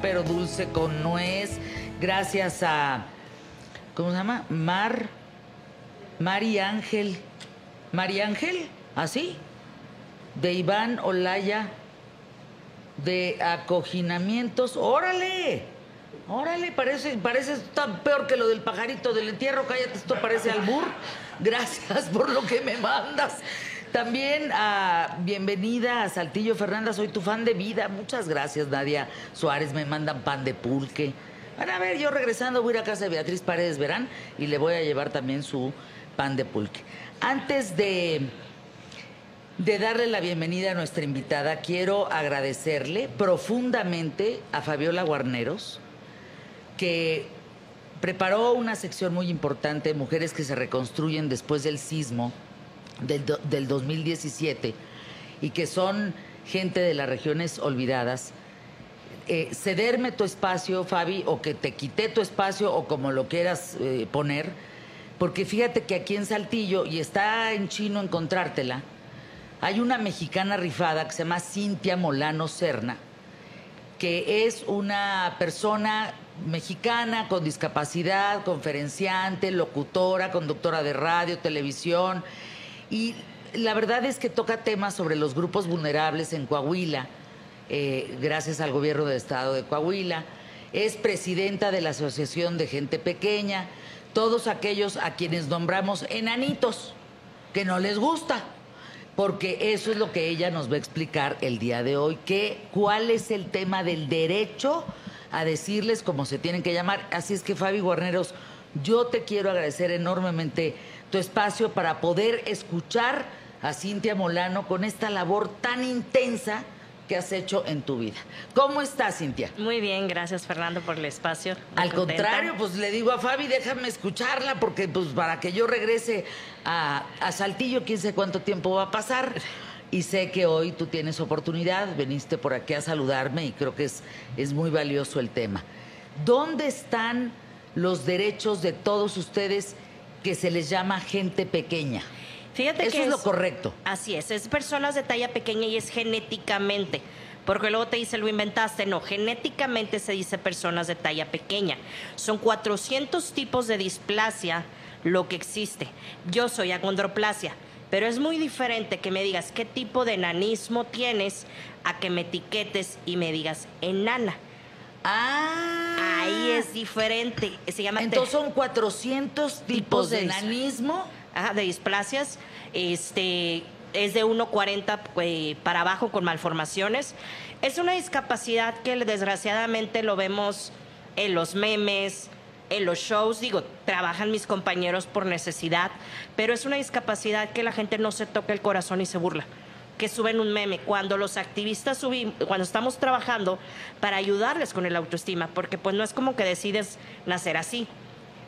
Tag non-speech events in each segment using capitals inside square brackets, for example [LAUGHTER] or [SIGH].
pero dulce con nuez. Gracias a, ¿cómo se llama? Mar, Mari Ángel. Mari Ángel, así. De Iván Olaya. De acoginamientos. ¡Órale! Órale, parece, parece tan peor que lo del pajarito del entierro. Cállate, esto parece albur. Gracias por lo que me mandas. También a bienvenida a Saltillo Fernanda, soy tu fan de vida. Muchas gracias, Nadia Suárez. Me mandan pan de pulque. Van a ver, yo regresando voy a ir a casa de Beatriz Paredes Verán y le voy a llevar también su pan de pulque. Antes de, de darle la bienvenida a nuestra invitada, quiero agradecerle profundamente a Fabiola Guarneros, que preparó una sección muy importante, Mujeres que se reconstruyen después del sismo del, do- del 2017 y que son gente de las regiones olvidadas. Eh, cederme tu espacio, Fabi, o que te quité tu espacio, o como lo quieras eh, poner, porque fíjate que aquí en Saltillo, y está en chino encontrártela, hay una mexicana rifada que se llama Cintia Molano Serna, que es una persona mexicana con discapacidad, conferenciante, locutora, conductora de radio, televisión, y la verdad es que toca temas sobre los grupos vulnerables en Coahuila, eh, gracias al gobierno del estado de Coahuila. Es presidenta de la Asociación de Gente Pequeña, todos aquellos a quienes nombramos enanitos, que no les gusta, porque eso es lo que ella nos va a explicar el día de hoy, que cuál es el tema del derecho a decirles cómo se tienen que llamar. Así es que Fabi Guarneros, yo te quiero agradecer enormemente tu espacio para poder escuchar a Cintia Molano con esta labor tan intensa que has hecho en tu vida. ¿Cómo estás, Cintia? Muy bien, gracias Fernando por el espacio. Muy Al contenta. contrario, pues le digo a Fabi, déjame escucharla, porque pues para que yo regrese a, a Saltillo, quién sé cuánto tiempo va a pasar. Y sé que hoy tú tienes oportunidad, veniste por aquí a saludarme y creo que es, es muy valioso el tema. ¿Dónde están los derechos de todos ustedes que se les llama gente pequeña? Fíjate Eso que es lo correcto. Así es, es personas de talla pequeña y es genéticamente. Porque luego te dice, lo inventaste. No, genéticamente se dice personas de talla pequeña. Son 400 tipos de displasia lo que existe. Yo soy acondroplasia, pero es muy diferente que me digas qué tipo de enanismo tienes a que me etiquetes y me digas enana. Ah, Ahí es diferente. Se llama Entonces son 400 tipos, Tipos de de- enanismo. Ajá, de displasias. Este es de 1.40 eh, para abajo con malformaciones. Es una discapacidad que desgraciadamente lo vemos en los memes, en los shows. Digo, trabajan mis compañeros por necesidad, pero es una discapacidad que la gente no se toca el corazón y se burla. Que suben un meme. Cuando los activistas subimos, cuando estamos trabajando para ayudarles con el autoestima, porque pues no es como que decides nacer así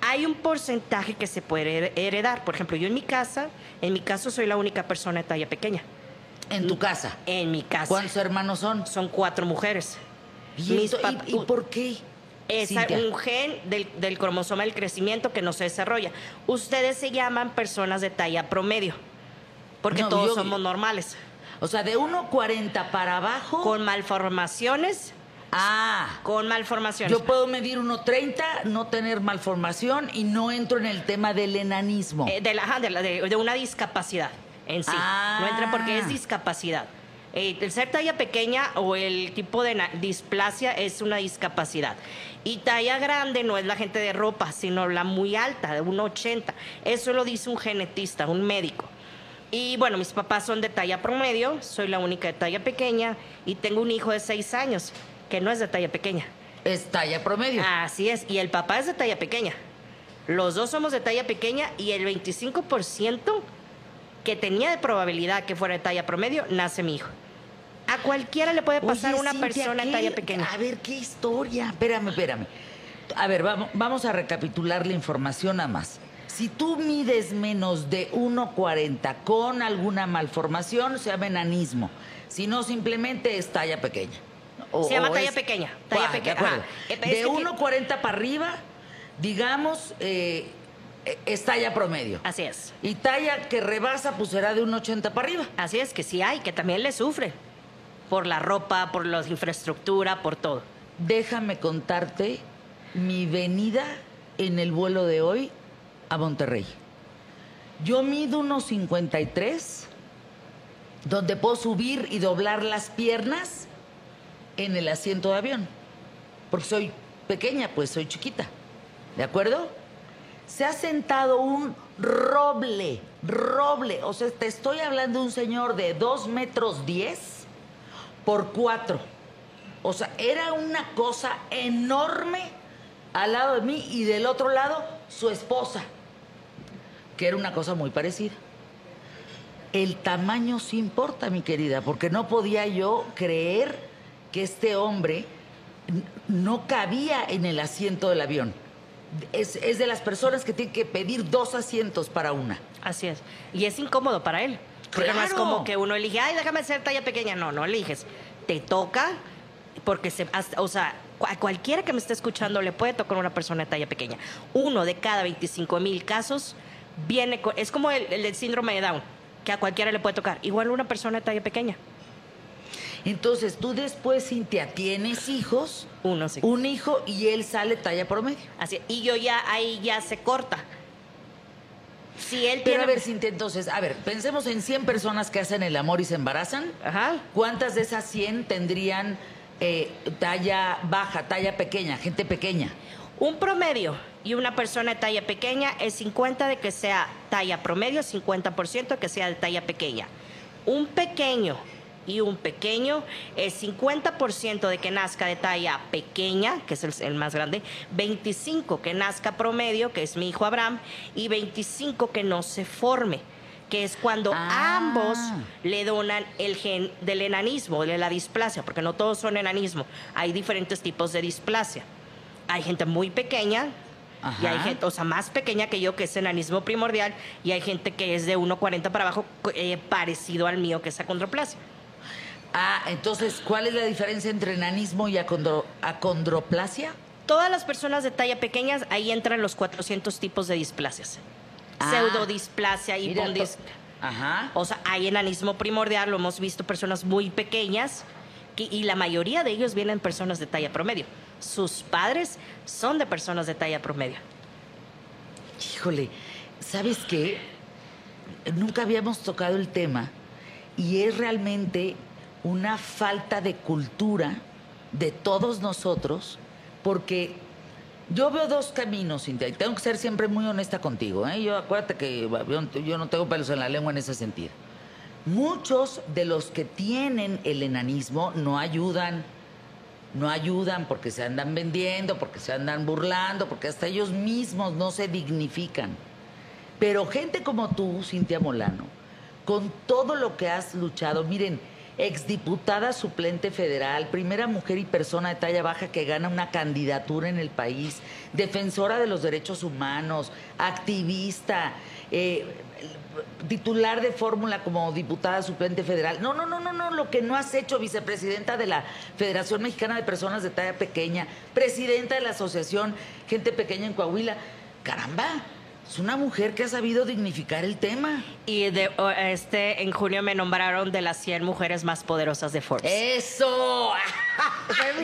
hay un porcentaje que se puede heredar. Por ejemplo, yo en mi casa, en mi caso soy la única persona de talla pequeña. En tu casa. En mi casa. ¿Cuántos hermanos son? Son cuatro mujeres. ¿Y, Mis esto- y- pap- y por qué? Es Cintia? un gen del, del cromosoma del crecimiento que no se desarrolla. Ustedes se llaman personas de talla promedio, porque No, todos yo- somos normales. O sea, de 1.40 para abajo. Con malformaciones, Ah. con malformaciones. Yo puedo medir 1.30, no tener malformación y no entro en el tema del enanismo. Eh, de, la, de, la- de- una discapacidad en sí. Ah. No entra porque es discapacidad. Eh, el ser talla pequeña o el tipo de displasia es una discapacidad. Y talla grande no es la gente de ropa, sino la muy alta, de 1,80. Eso lo dice un genetista, un médico. Y bueno, mis papás son de talla promedio, soy la única de talla pequeña y tengo un hijo de 6 años que no es de talla pequeña. Es talla promedio. Así es, y el papá es de talla pequeña. Los dos somos de talla pequeña y el 25% que tenía de probabilidad que fuera de talla promedio, nace mi hijo. A cualquiera le puede pasar Oye, una Cintia, persona de talla pequeña. A ver, ¿qué historia? Espérame, espérame. A ver, vamos, vamos a recapitular la información nada más. Si tú mides menos de 1,40 con alguna malformación, se llama enanismo. Si no, simplemente es talla pequeña. O- Se llama talla es- pequeña, talla Ah, de pequeña. Eh, De que- 1,40 para arriba, digamos, eh, eh, es talla promedio. Así es. Y talla que rebasa, pues será de 1,80 para arriba. Así es que sí hay, que también le sufre. Por la ropa, por la infraestructura, por todo. déjame contarte mi venida en el vuelo de hoy a Monterrey. Yo mido unos 53, donde puedo subir y doblar las piernas en el asiento de avión, porque soy pequeña, pues soy chiquita, ¿de acuerdo? Se ha sentado un roble, roble, o sea, te estoy hablando de un señor de 2 metros 10 por 4. O sea, era una cosa enorme al lado de mí y del otro lado su esposa, que era una cosa muy parecida. El tamaño sí importa, mi querida, porque no podía yo creer que este hombre no cabía en el asiento del avión. Es, es de las personas que tienen que pedir dos asientos para una. Así es. Y es incómodo para él. Porque no es Claro. como que uno elige, ay, déjame ser talla pequeña. No, no eliges. Te toca, porque se, hasta- o sea, a cualquiera que me esté escuchando le puede tocar una persona de talla pequeña. Uno de cada 25 mil casos viene con, es como el, síndrome de Down, que a cualquiera le puede tocar. Igual una persona de talla pequeña. Entonces tú después, Cintia, tienes hijos, Uno sí. un hijo y él sale talla promedio. Así, y yo ya, ahí ya se corta. Si él Pero tiene... a ver, Cintia, entonces, a ver, pensemos en 100 personas que hacen el amor y se embarazan. Ajá. ¿Cuántas de esas 100 tendrían eh, talla baja, talla pequeña, gente pequeña? Un promedio y una persona de talla pequeña es 50 de que sea talla promedio, 50% de que sea de talla pequeña. Un pequeño y un pequeño es 50% de que nazca de talla pequeña, que es el, el más grande, 25 que nazca promedio, que es mi hijo Abraham, y 25 que no se forme, que es cuando Ah. ambos le donan el gen del enanismo, de la displasia, porque no todos son enanismo, hay diferentes tipos de displasia. Hay gente muy pequeña, y hay gente, o sea, más pequeña que yo, que es enanismo primordial, y hay gente que es de 1,40 para abajo, eh, parecido al mío, que es acondroplasia. Ah, entonces, ¿cuál es la diferencia entre enanismo y acondro- acondroplasia? Todas las personas de talla pequeña, ahí entran los 400 tipos de displasias. Ah. Pseudodisplasia, hipondis... Ajá. O sea, hay enanismo primordial, lo hemos visto personas muy pequeñas que- y la mayoría de ellos vienen personas de talla promedio. Sus padres son de personas de talla promedio. Híjole, ¿sabes qué? Nunca habíamos tocado el tema y es realmente una falta de cultura de todos nosotros porque yo veo dos caminos, Cintia, tengo que ser siempre muy honesta contigo. ¿eh? Yo acuérdate que yo no tengo pelos en la lengua en ese sentido. Muchos de los que tienen el enanismo no ayudan no ayudan porque se andan vendiendo, porque se andan burlando, porque hasta ellos mismos no se dignifican. Pero gente como tú, Cintia Molano, con todo lo que has luchado, miren, exdiputada suplente federal, primera mujer y persona de talla baja que gana una candidatura en el país, defensora de los derechos humanos, activista, eh, titular de fórmula como diputada suplente federal. No, no, no, no, no, lo que no has hecho, vicepresidenta de la Federación Mexicana de Personas de Talla Pequeña, presidenta de la Asociación Gente Pequeña en Coahuila. Caramba, es una mujer que ha sabido dignificar el tema. Y de, este, en junio me nombraron de las 100 mujeres más poderosas de Forbes. ¡Eso! [LAUGHS]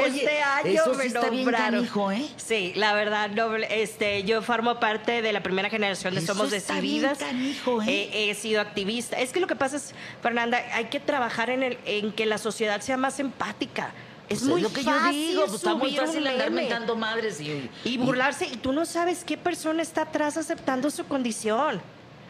Oye, este año eso me sí está bien nombraron. canijo, ¿eh? Sí, la verdad, no, este, yo formo parte de la primera generación de Eso Somos está Decididas. bien canijo, ¿eh? He, he sido activista. Es que lo que pasa es, Fernanda, hay que trabajar en, el, en que la sociedad sea más empática. Es Pues muy lo que fácil yo digo, pues está muy fácil andar mentando madres y, y burlarse y tú no sabes qué persona está atrás aceptando su condición.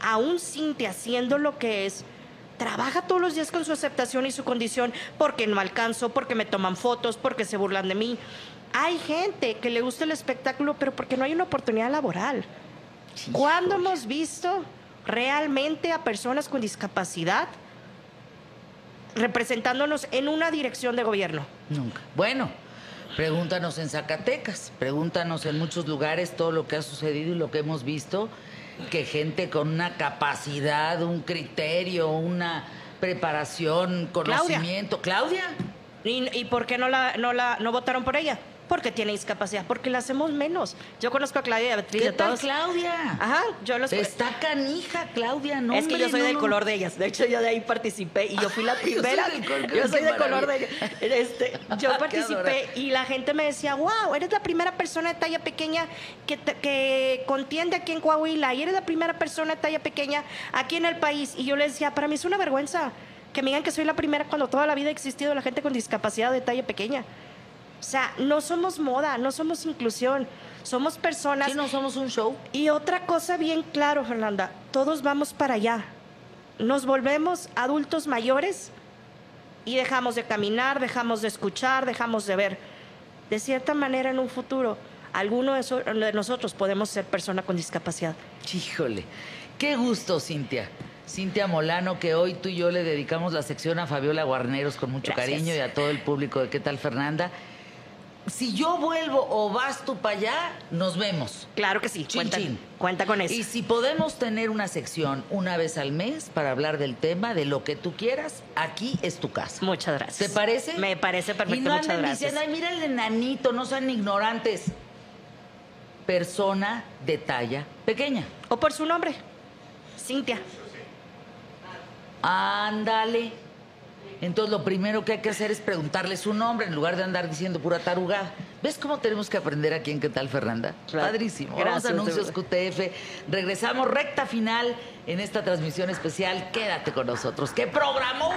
Aún Cintia haciendo lo que es, trabaja todos los días con su aceptación y su condición porque no alcanzo, porque me toman fotos, porque se burlan de mí. Hay gente que le gusta el espectáculo, pero porque no hay una oportunidad laboral. ¿Cuándo hemos visto realmente a personas con discapacidad representándonos en una dirección de gobierno? Nunca. Bueno, pregúntanos en Zacatecas, pregúntanos en muchos lugares todo lo que ha sucedido y lo que hemos visto, que gente con una capacidad, un criterio, una preparación, conocimiento. Claudia. ¿Y, y por qué no, la, no, la, no votaron por ella? Porque tiene discapacidad, porque la hacemos menos. Yo conozco a Claudia y a Beatriz ¿Qué de tal, todos. Claudia? Ajá, yo los Está canija, Claudia, no, es que yo soy no, del no. color de ellas. De hecho, yo de ahí participé y yo fui la [LAUGHS] Yo soy primera. del yo soy qué de color de maravilla. este, [LAUGHS] Yo participé y la gente me decía, wow, eres la primera persona de talla pequeña que, que contiende aquí en Coahuila y eres la primera persona de talla pequeña aquí en el país. Y yo les decía, para mí es una vergüenza que me digan que soy la primera cuando toda la vida ha existido la gente con discapacidad de talla pequeña. O sea, no somos moda, no somos inclusión, somos personas Sí, no somos un show. y otra cosa bien claro, Fernanda, todos vamos para allá. Nos volvemos adultos mayores y dejamos de caminar, dejamos de escuchar, dejamos de ver. De cierta manera, en un futuro, alguno de, so- de nosotros podemos ser persona con discapacidad. Híjole, qué gusto, Cintia. Cintia Molano, que hoy tú y yo le dedicamos la sección a Fabiola Guarneros con mucho Gracias. cariño y a todo el público de ¿Qué tal, Fernanda? Si yo vuelvo o vas tú para allá, nos vemos. Claro que sí, Chin, cuenta, chin. cuenta con eso. Y si podemos tener una sección una vez al mes para hablar del tema, de lo que tú quieras, aquí es tu casa. Muchas gracias. ¿Te parece? Me parece perfecto, Y no muchas gracias. diciendo, ay, mira el enanito, no sean ignorantes. Persona de talla pequeña. O por su nombre, Cintia. Ándale. Entonces lo primero que hay que hacer es preguntarle su nombre en lugar de andar diciendo pura tarugada. ¿Ves cómo tenemos que aprender aquí en qué tal, Fernanda? Claro. Padrísimo. Gracias, Vamos a anuncios. QTF. Regresamos recta final en esta transmisión especial. Quédate con nosotros. ¡Qué programón!